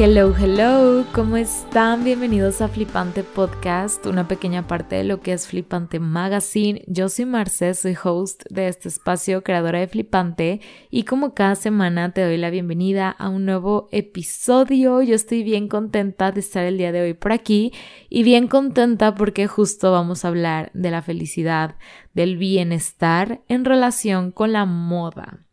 Hello, hello, ¿cómo están? Bienvenidos a Flipante Podcast, una pequeña parte de lo que es Flipante Magazine. Yo soy Marce, soy host de este espacio, creadora de Flipante, y como cada semana te doy la bienvenida a un nuevo episodio. Yo estoy bien contenta de estar el día de hoy por aquí y bien contenta porque justo vamos a hablar de la felicidad, del bienestar en relación con la moda,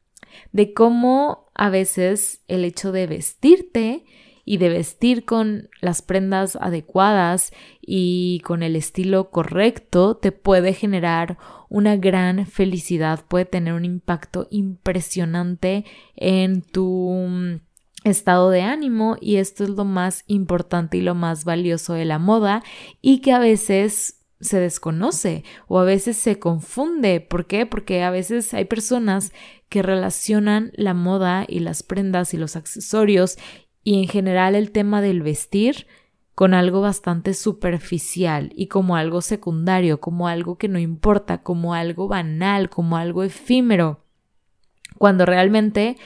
de cómo a veces el hecho de vestirte y de vestir con las prendas adecuadas y con el estilo correcto te puede generar una gran felicidad, puede tener un impacto impresionante en tu mm, estado de ánimo y esto es lo más importante y lo más valioso de la moda y que a veces se desconoce o a veces se confunde. ¿Por qué? Porque a veces hay personas que relacionan la moda y las prendas y los accesorios y en general el tema del vestir con algo bastante superficial y como algo secundario, como algo que no importa, como algo banal, como algo efímero, cuando realmente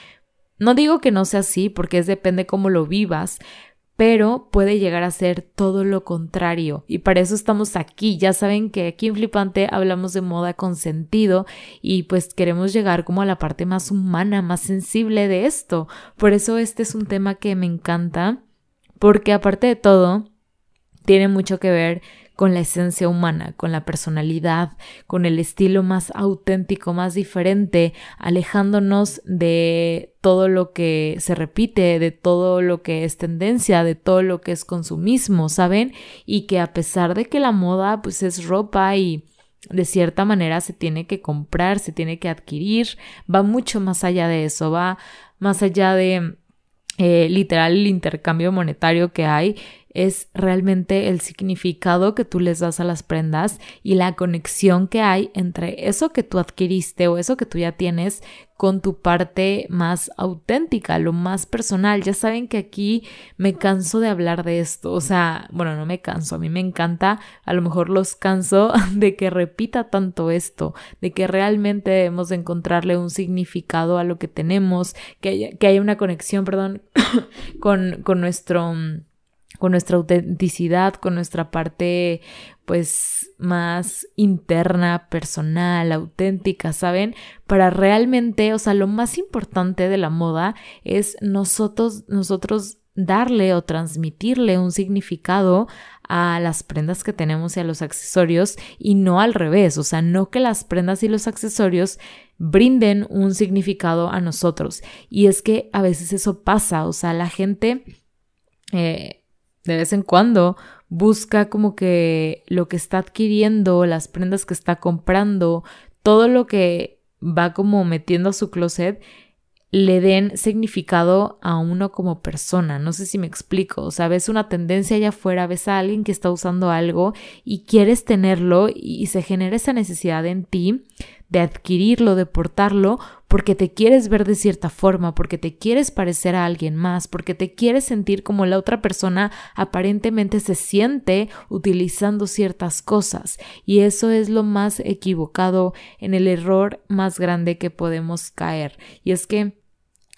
no digo que no sea así, porque es depende cómo lo vivas, pero puede llegar a ser todo lo contrario. Y para eso estamos aquí. Ya saben que aquí en Flipante hablamos de moda con sentido y pues queremos llegar como a la parte más humana, más sensible de esto. Por eso este es un tema que me encanta, porque aparte de todo, tiene mucho que ver con la esencia humana, con la personalidad, con el estilo más auténtico, más diferente, alejándonos de todo lo que se repite, de todo lo que es tendencia, de todo lo que es consumismo, ¿saben? Y que a pesar de que la moda pues es ropa y de cierta manera se tiene que comprar, se tiene que adquirir, va mucho más allá de eso, va más allá de eh, literal el intercambio monetario que hay es realmente el significado que tú les das a las prendas y la conexión que hay entre eso que tú adquiriste o eso que tú ya tienes con tu parte más auténtica, lo más personal. Ya saben que aquí me canso de hablar de esto, o sea, bueno, no me canso, a mí me encanta, a lo mejor los canso de que repita tanto esto, de que realmente debemos de encontrarle un significado a lo que tenemos, que haya, que haya una conexión, perdón, con, con nuestro con nuestra autenticidad, con nuestra parte pues más interna, personal, auténtica, ¿saben? Para realmente, o sea, lo más importante de la moda es nosotros, nosotros darle o transmitirle un significado a las prendas que tenemos y a los accesorios y no al revés, o sea, no que las prendas y los accesorios brinden un significado a nosotros. Y es que a veces eso pasa, o sea, la gente... Eh, de vez en cuando busca como que lo que está adquiriendo, las prendas que está comprando, todo lo que va como metiendo a su closet, le den significado a uno como persona. No sé si me explico. O sea, ves una tendencia allá afuera, ves a alguien que está usando algo y quieres tenerlo y se genera esa necesidad en ti de adquirirlo, de portarlo, porque te quieres ver de cierta forma, porque te quieres parecer a alguien más, porque te quieres sentir como la otra persona aparentemente se siente utilizando ciertas cosas. Y eso es lo más equivocado en el error más grande que podemos caer. Y es que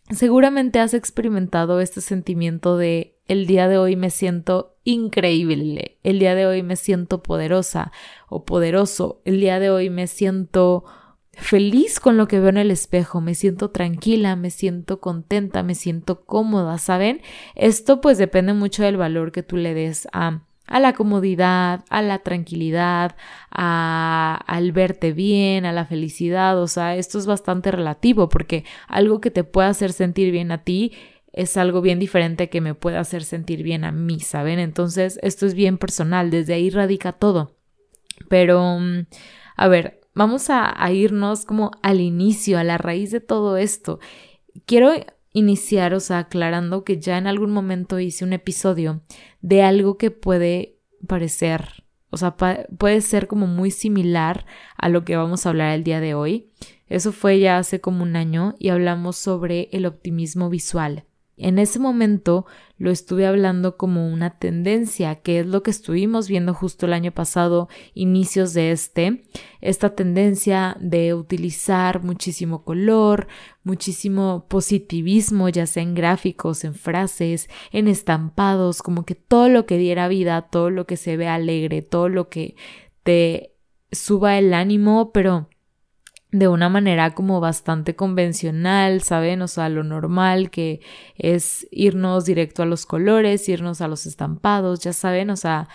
seguramente has experimentado este sentimiento de el día de hoy me siento increíble, el día de hoy me siento poderosa o poderoso, el día de hoy me siento feliz con lo que veo en el espejo, me siento tranquila, me siento contenta, me siento cómoda, ¿saben? Esto pues depende mucho del valor que tú le des a, a la comodidad, a la tranquilidad, a, al verte bien, a la felicidad, o sea, esto es bastante relativo porque algo que te pueda hacer sentir bien a ti es algo bien diferente que me pueda hacer sentir bien a mí, ¿saben? Entonces, esto es bien personal, desde ahí radica todo. Pero, mm, a ver, vamos a, irnos como al inicio, a la raíz de todo esto. Quiero iniciar, aclarando que ya en algún momento hice un episodio de algo que puede parecer, o sea, puede ser como muy similar a lo que vamos a hablar el día de hoy. Eso fue ya hace como un año y hablamos sobre el optimismo visual. En ese momento lo estuve hablando como una tendencia, que es lo que estuvimos viendo justo el año pasado, inicios de este, esta tendencia de utilizar muchísimo color, muchísimo positivismo, ya sea en gráficos, en frases, en estampados, como que todo lo que diera vida, todo lo que se ve alegre, todo lo que te suba el ánimo, pero de una manera como bastante convencional, ¿saben? O sea, lo normal que es irnos directo a los colores, irnos a los estampados, ya saben, o sea,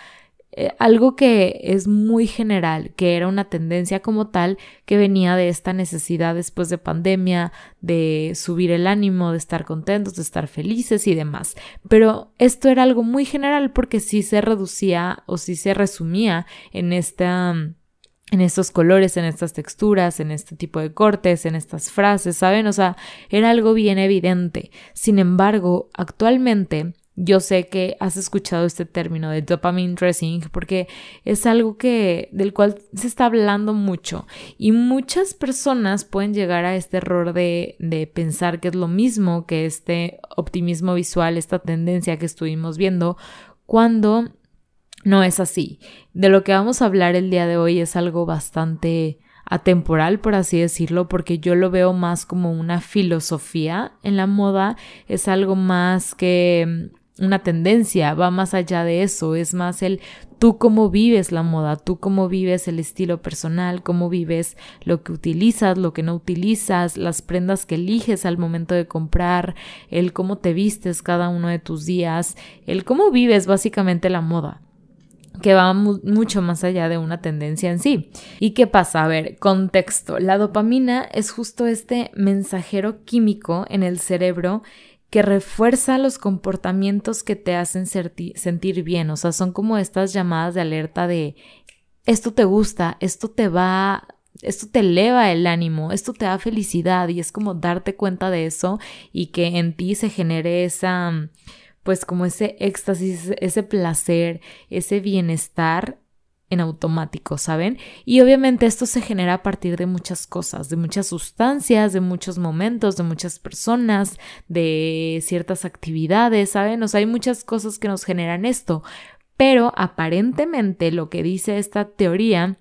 eh, algo que es muy general, que era una tendencia como tal que venía de esta necesidad después de pandemia, de subir el ánimo, de estar contentos, de estar felices y demás. Pero esto era algo muy general porque sí se reducía o sí se resumía en esta en estos colores, en estas texturas, en este tipo de cortes, en estas frases, ¿saben? O sea, era algo bien evidente. Sin embargo, actualmente yo sé que has escuchado este término de dopamine dressing porque es algo que del cual se está hablando mucho y muchas personas pueden llegar a este error de, de pensar que es lo mismo que este optimismo visual, esta tendencia que estuvimos viendo cuando no es así. De lo que vamos a hablar el día de hoy es algo bastante atemporal, por así decirlo, porque yo lo veo más como una filosofía en la moda, es algo más que mm, una tendencia, va más allá de eso, es más el tú cómo vives la moda, tú cómo vives el estilo personal, cómo vives lo que utilizas, lo que no utilizas, las prendas que eliges al momento de comprar, el cómo te vistes cada uno de tus días, el cómo vives básicamente la moda que va mucho más allá de una tendencia en sí. ¿Y qué pasa? A ver, contexto. La dopamina es justo este mensajero químico en el cerebro que refuerza los comportamientos que te hacen sentir bien. O sea, son como estas llamadas de alerta de esto te gusta, esto te va, esto te eleva el ánimo, esto te da felicidad y es como darte cuenta de eso y que en ti se genere esa pues como ese éxtasis, ese placer, ese bienestar en automático, ¿saben? Y obviamente esto se genera a partir de muchas cosas, de muchas sustancias, de muchos momentos, de muchas personas, de ciertas actividades, ¿saben? O sea, hay muchas cosas que nos generan esto, pero aparentemente lo que dice esta teoría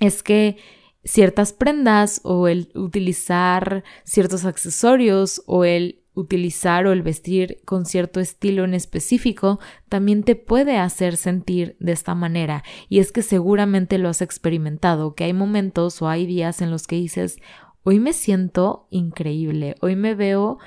es que ciertas prendas o el utilizar ciertos accesorios o el utilizar o el vestir con cierto estilo en específico también te puede hacer sentir de esta manera. Y es que seguramente lo has experimentado, que hay momentos o hay días en los que dices, hoy me siento increíble, hoy me veo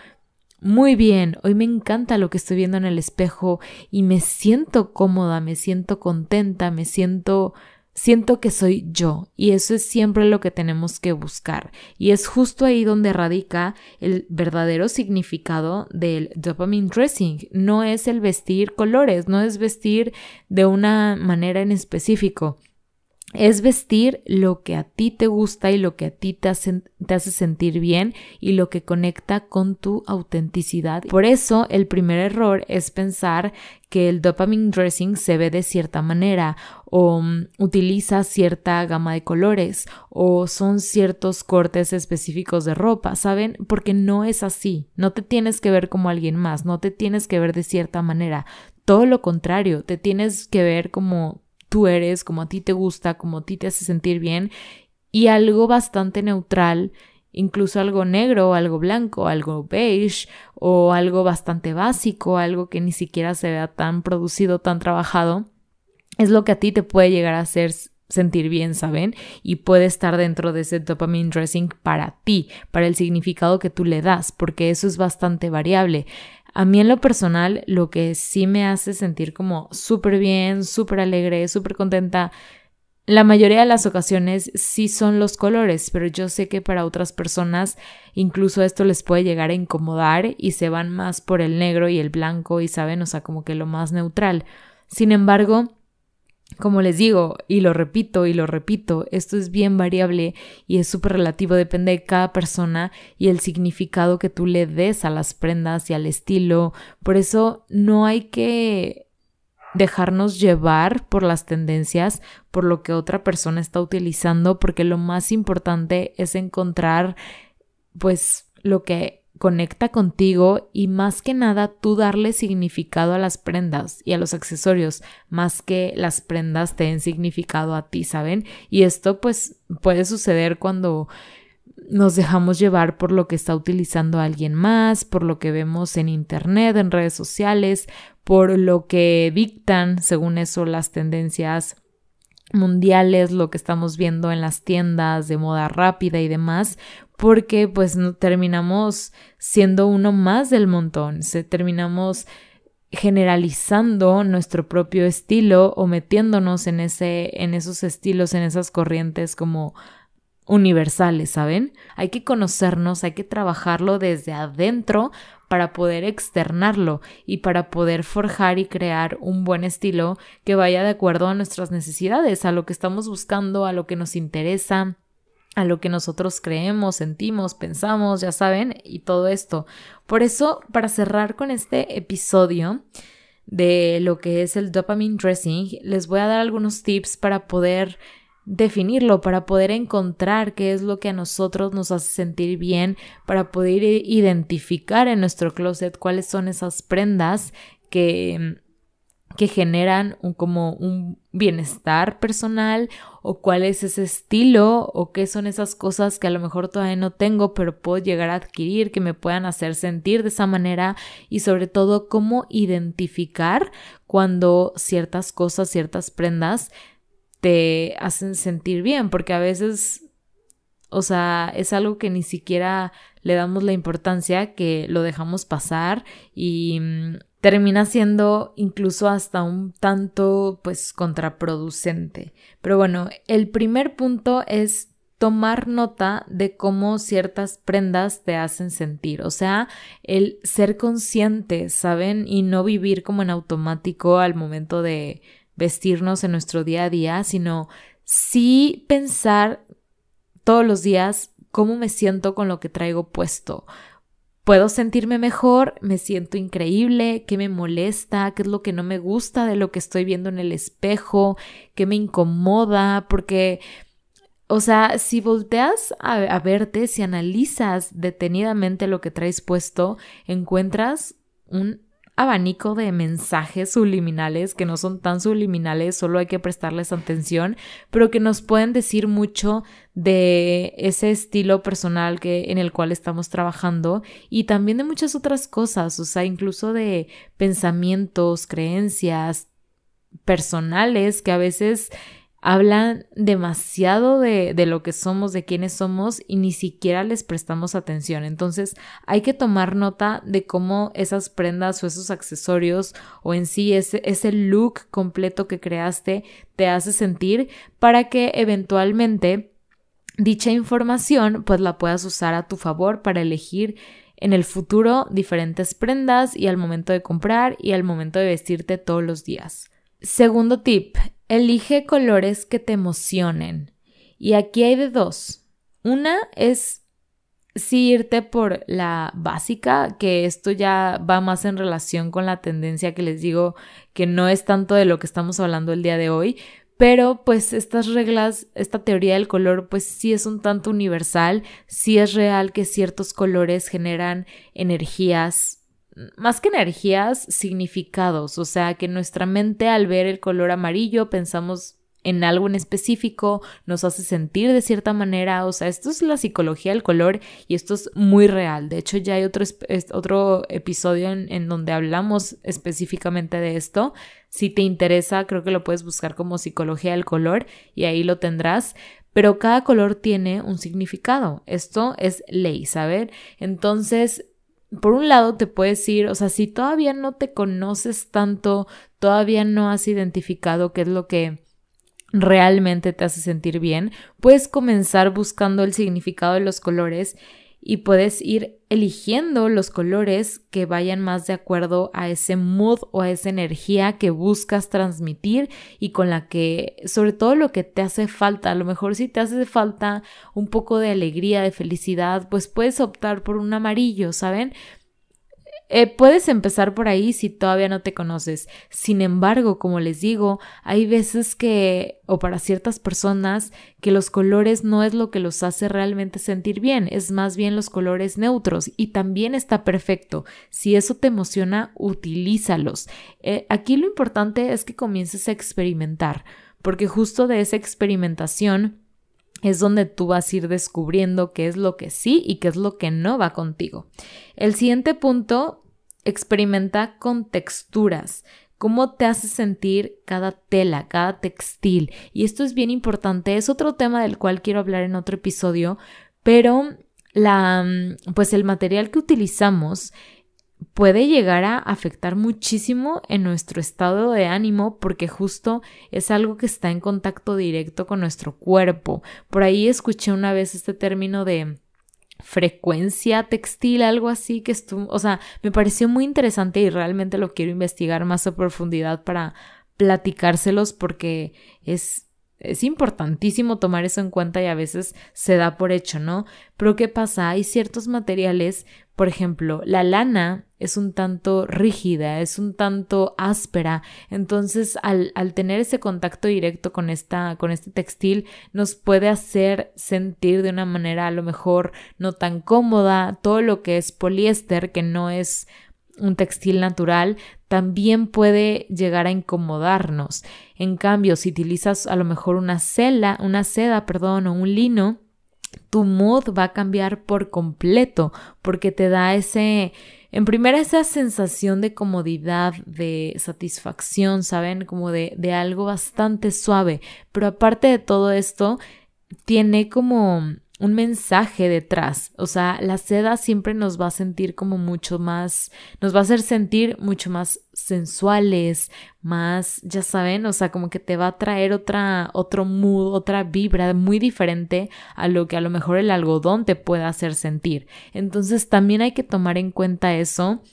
muy bien, hoy me encanta lo que estoy viendo en el espejo y me siento cómoda, me siento contenta, me siento Siento que soy yo y eso es siempre lo que tenemos que buscar y es justo ahí donde radica el verdadero significado del dopamine dressing. No es el vestir colores, no es vestir de una manera en específico es vestir lo que a ti te gusta y lo que a ti te hace, sentir bien y lo que conecta con tu autenticidad. Por eso el primer error es pensar que el dopamine dressing se ve de cierta manera o um, utiliza cierta gama de colores o son ciertos cortes específicos de ropa, ¿saben? Porque no es así. No te tienes que ver como alguien más, no te tienes que ver de cierta manera. Todo lo contrario, te tienes que ver como tú eres, como a ti te gusta, como a ti te hace sentir bien y algo bastante neutral, incluso algo negro, algo blanco, algo beige o algo bastante básico, algo que ni siquiera se vea tan producido, tan trabajado, es lo que a ti te puede llegar a hacer sentir bien, ¿saben? Y puede estar dentro de ese dopamine dressing para ti, para el significado que tú le das, porque eso es bastante variable. A mí en lo personal, lo que sí me hace sentir como súper bien, súper alegre, súper contenta, la mayoría de las ocasiones sí son los colores, pero yo sé que para otras personas incluso esto les puede llegar a incomodar y se van más por el negro y el blanco y saben, o sea, como que lo más neutral. Sin embargo, como les digo, y lo repito y lo repito, esto es bien variable y es súper relativo, depende de cada persona y el significado que tú le des a las prendas y al estilo. Por eso no hay que dejarnos llevar por las tendencias, por lo que otra persona está utilizando, porque lo más importante es encontrar pues lo que conecta contigo y más que nada tú darle significado a las prendas y a los accesorios, más que las prendas te den significado a ti, ¿saben? Y esto pues puede suceder cuando nos dejamos llevar por lo que está utilizando alguien más, por lo que vemos en internet, en redes sociales, por lo que dictan, según eso, las tendencias mundiales, lo que estamos viendo en las tiendas de moda rápida y demás, porque pues terminamos siendo uno más del montón, se terminamos generalizando nuestro propio estilo o metiéndonos en ese en esos estilos, en esas corrientes como universales, ¿saben? Hay que conocernos, hay que trabajarlo desde adentro para poder externarlo y para poder forjar y crear un buen estilo que vaya de acuerdo a nuestras necesidades, a lo que estamos buscando, a lo que nos interesa, a lo que nosotros creemos, sentimos, pensamos, ya saben, y todo esto. Por eso, para cerrar con este episodio de lo que es el dopamine dressing, les voy a dar algunos tips para poder definirlo, para poder encontrar qué es lo que a nosotros nos hace sentir bien, para poder identificar en nuestro closet cuáles son esas prendas que que generan un, como un bienestar personal o cuál es ese estilo o qué son esas cosas que a lo mejor todavía no tengo pero puedo llegar a adquirir que me puedan hacer sentir de esa manera y sobre todo cómo identificar cuando ciertas cosas, ciertas prendas te hacen sentir bien, porque a veces, o sea, es algo que ni siquiera le damos la importancia, que lo dejamos pasar y mm, termina siendo incluso hasta un tanto, pues, contraproducente. Pero bueno, el primer punto es tomar nota de cómo ciertas prendas te hacen sentir, o sea, el ser consciente, ¿saben? Y no vivir como en automático al momento de vestirnos en nuestro día a día, sino sí pensar todos los días cómo me siento con lo que traigo puesto. Puedo sentirme mejor, me siento increíble, qué me molesta, qué es lo que no me gusta de lo que estoy viendo en el espejo, qué me incomoda, porque, o sea, si volteas a, a verte, si analizas detenidamente lo que traes puesto, encuentras un abanico de mensajes subliminales que no son tan subliminales, solo hay que prestarles atención, pero que nos pueden decir mucho de ese estilo personal que en el cual estamos trabajando y también de muchas otras cosas, o sea, incluso de pensamientos, creencias personales que a veces hablan demasiado de, de, lo que somos, de quiénes somos y ni siquiera les prestamos atención. Entonces hay que tomar nota de cómo esas prendas o esos accesorios o en sí ese, ese look completo que creaste te hace sentir para que eventualmente dicha información pues la puedas usar a tu favor para elegir en el futuro diferentes prendas y al momento de comprar y al momento de vestirte todos los días. Segundo tip, Elige colores que te emocionen. Y aquí hay de dos. Una es sí irte por la básica, que esto ya va más en relación con la tendencia que les digo que no es tanto de lo que estamos hablando el día de hoy, pero pues estas reglas, esta teoría del color pues sí es un tanto universal, sí es real que ciertos colores generan energías más que energías, significados, o sea, que nuestra mente al ver el color amarillo pensamos en algo en específico, nos hace sentir de cierta manera, o sea, esto es la psicología del color y esto es muy real. De hecho, ya hay otro, otro episodio en, en donde hablamos específicamente de esto. Si te interesa, creo que lo puedes buscar como psicología del color y ahí lo tendrás pero cada color tiene un significado. Esto es ley, ¿saber? Entonces, por un lado te puedes ir, o sea, si todavía no te conoces tanto, todavía no has identificado qué es lo que realmente te hace sentir bien, puedes comenzar buscando el significado de los colores y puedes ir eligiendo los colores que vayan más de acuerdo a ese mood o a esa energía que buscas transmitir y con la que, sobre todo lo que te hace falta, a lo mejor si te hace falta un poco de alegría, de felicidad, pues puedes optar por un amarillo, ¿saben? Eh, puedes empezar por ahí si todavía no te conoces. Sin embargo, como les digo, hay veces que, o para ciertas personas, que los colores no es lo que los hace realmente sentir bien, es más bien los colores neutros y también está perfecto. Si eso te emociona, utilízalos. Eh, aquí lo importante es que comiences a experimentar, porque justo de esa experimentación es donde tú vas a ir descubriendo qué es lo que sí y qué es lo que no va contigo. El siguiente punto, experimenta con texturas. ¿Cómo te hace sentir cada tela, cada textil? Y esto es bien importante, es otro tema del cual quiero hablar en otro episodio, pero la, pues el material que utilizamos puede llegar a afectar muchísimo en nuestro estado de ánimo porque justo es algo que está en contacto directo con nuestro cuerpo. Por ahí escuché una vez este término de frecuencia textil, algo así que estuvo, o sea, me pareció muy interesante y realmente lo quiero investigar más a profundidad para platicárselos porque es es importantísimo tomar eso en cuenta y a veces se da por hecho, ¿no? Pero ¿qué pasa? Hay ciertos materiales, por ejemplo, la lana es un tanto rígida, es un tanto áspera, entonces al, al tener ese contacto directo con, esta, con este textil nos puede hacer sentir de una manera a lo mejor no tan cómoda, todo lo que es poliéster, que no es un textil natural, también puede llegar a incomodarnos. En cambio, si utilizas a lo mejor una seda, una seda, perdón, o un lino, tu mood va a cambiar por completo porque te da ese en primera esa sensación de comodidad, de satisfacción, ¿saben? Como de, de algo bastante suave. Pero aparte de todo esto, tiene como un mensaje detrás. O sea, la seda siempre nos va a sentir como mucho más, nos va a hacer sentir mucho más sensuales, más, ya saben, o sea, como que te va a traer otra, otro mood, otra vibra muy diferente a lo que a lo mejor el algodón te pueda hacer sentir. Entonces también hay que tomar en cuenta eso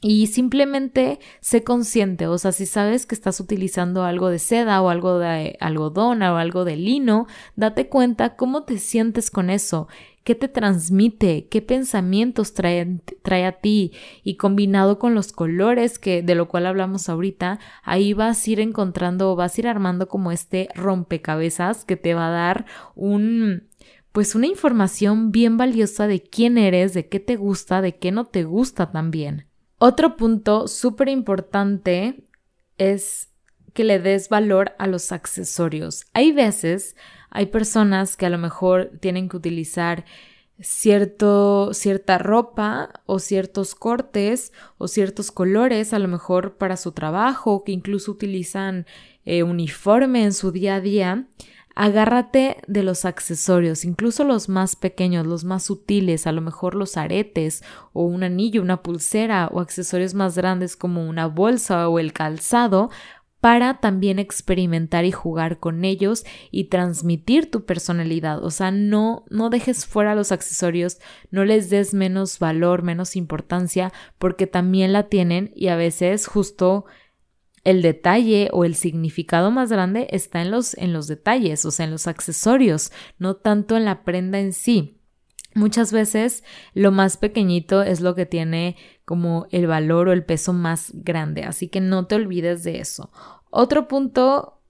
y simplemente sé consciente, o sea, si sabes que estás utilizando algo de seda o algo de algodón o algo de lino, date cuenta cómo te sientes con eso, qué te transmite, qué pensamientos trae, trae, a ti y combinado con los colores que de lo cual hablamos ahorita, ahí vas a ir encontrando vas a ir armando como este rompecabezas que te va a dar un pues una información bien valiosa de quién eres, de qué te gusta, de qué no te gusta también. Otro punto súper importante es que le des valor a los accesorios. Hay veces, hay personas que a lo mejor tienen que utilizar cierto, cierta ropa o ciertos cortes o ciertos colores, a lo mejor para su trabajo, que incluso utilizan eh, uniforme en su día a día. Agárrate de los accesorios, incluso los más pequeños, los más sutiles, a lo mejor los aretes o un anillo, una pulsera o accesorios más grandes como una bolsa o el calzado para también experimentar y jugar con ellos y transmitir tu personalidad. O sea, no, no dejes fuera los accesorios, no les des menos valor, menos importancia, porque también la tienen y a veces justo el detalle o el significado más grande está en los, en los detalles, o sea, en los accesorios, no tanto en la prenda en sí. Muchas veces lo más pequeñito es lo que tiene como el valor o el peso más grande, así que no te olvides de eso. Otro punto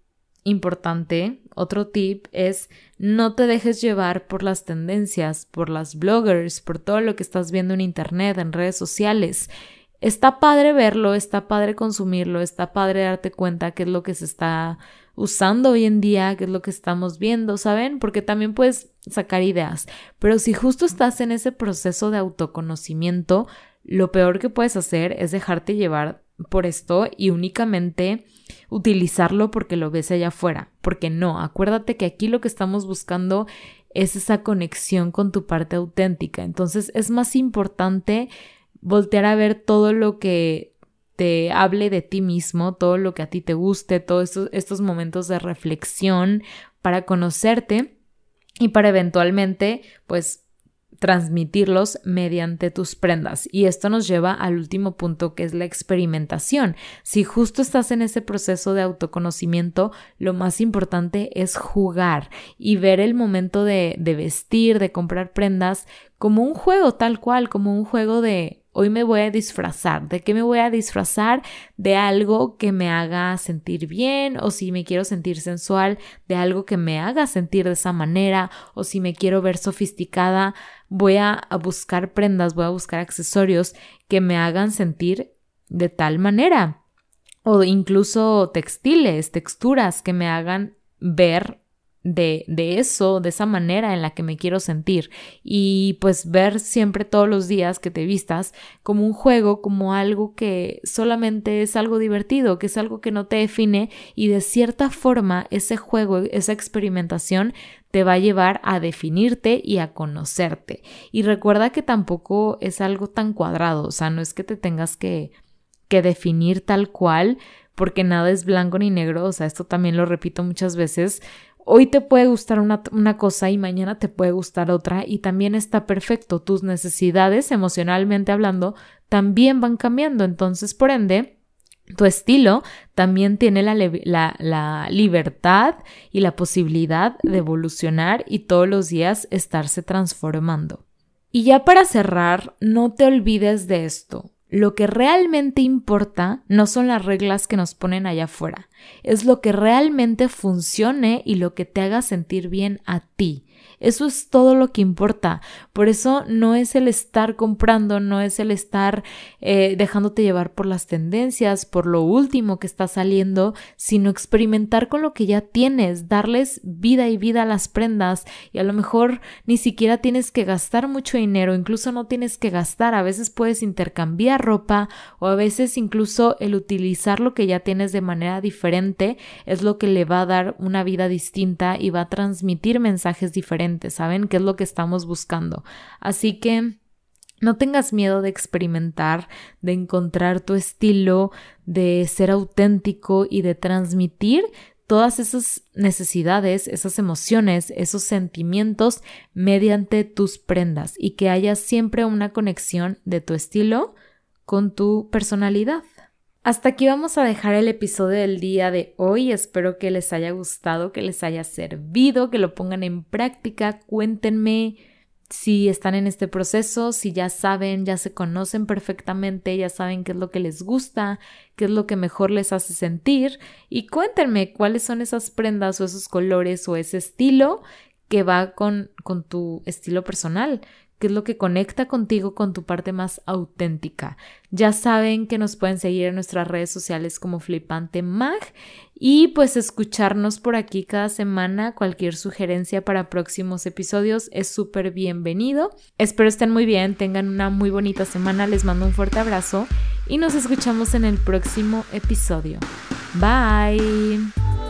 importante, otro tip es no te dejes llevar por las tendencias, por las bloggers, por todo lo que estás viendo en internet, en redes sociales. Está padre verlo, está padre consumirlo, está padre darte cuenta qué es lo que se está usando hoy en día, qué es lo que estamos viendo, ¿saben? Porque también puedes sacar ideas. Pero si justo estás en ese proceso de autoconocimiento, lo peor que puedes hacer es dejarte llevar por esto y únicamente utilizarlo porque lo ves allá afuera. Porque no, acuérdate que aquí lo que estamos buscando es esa conexión con tu parte auténtica. Entonces es más importante voltear a ver todo lo que te hable de ti mismo, todo lo que a ti te guste, todos estos, momentos de reflexión para conocerte y para eventualmente, pues, transmitirlos mediante tus prendas. Y esto nos lleva al último punto que es la experimentación. Si justo estás en ese proceso de autoconocimiento, lo más importante es jugar y ver el momento de, de vestir, de comprar prendas como un juego tal cual, como un juego de Hoy me voy a disfrazar. ¿De qué me voy a disfrazar? De algo que me haga sentir bien o si me quiero sentir sensual, de algo que me haga sentir de esa manera o si me quiero ver sofisticada, voy a, buscar prendas, voy a buscar accesorios que me hagan sentir de tal manera o incluso textiles, texturas que me hagan ver de, de, eso, de esa manera en la que me quiero sentir. Y pues ver siempre todos los días que te vistas como un juego, como algo que solamente es algo divertido, que es algo que no te define y de cierta forma ese juego, esa experimentación te va a llevar a definirte y a conocerte. Y recuerda que tampoco es algo tan cuadrado, o sea, no es que te tengas que, que definir tal cual, porque nada es blanco ni negro, o sea, esto también lo repito muchas veces, Hoy te puede gustar una, cosa y mañana te puede gustar otra y también está perfecto. Tus necesidades, emocionalmente hablando, también van cambiando. Entonces, por ende, tu estilo también tiene la, la, libertad y la posibilidad de evolucionar y todos los días estarse transformando. Y ya para cerrar, no te olvides de esto. Lo que realmente importa no son las reglas que nos ponen allá afuera, es lo que realmente funcione y lo que te haga sentir bien a ti. Eso es todo lo que importa. Por eso no es el estar comprando, no es el estar eh, dejándote llevar por las tendencias, por lo último que está saliendo, sino experimentar con lo que ya tienes, darles vida y vida a las prendas. Y a lo mejor ni siquiera tienes que gastar mucho dinero, incluso no tienes que gastar, a veces puedes intercambiar ropa o a veces incluso el utilizar lo que ya tienes de manera diferente es lo que le va a dar una vida distinta y va a transmitir mensajes diferentes ¿saben? ¿Qué es lo que estamos buscando? Así que... No tengas miedo de experimentar, de encontrar tu estilo, de ser auténtico y de transmitir todas esas necesidades, esas emociones, esos sentimientos mediante tus prendas y que haya siempre una conexión de tu estilo con tu personalidad. Hasta aquí vamos a dejar el episodio del día de hoy. Espero que les haya gustado, que les haya servido, que lo pongan en práctica. Cuéntenme si están en este proceso, si ya saben, ya se conocen perfectamente, ya saben qué es lo que les gusta, qué es lo que mejor les hace sentir y cuéntenme cuáles son esas prendas o esos colores o ese estilo que va con, con tu estilo personal, qué es lo que conecta contigo con tu parte más auténtica. Ya saben que nos pueden seguir en nuestras redes sociales como Flipante Mag y pues escucharnos por aquí cada semana. Cualquier sugerencia para próximos episodios es súper bienvenido. Espero estén muy bien, tengan una muy bonita semana, les mando un fuerte abrazo y nos escuchamos en el próximo episodio. Bye.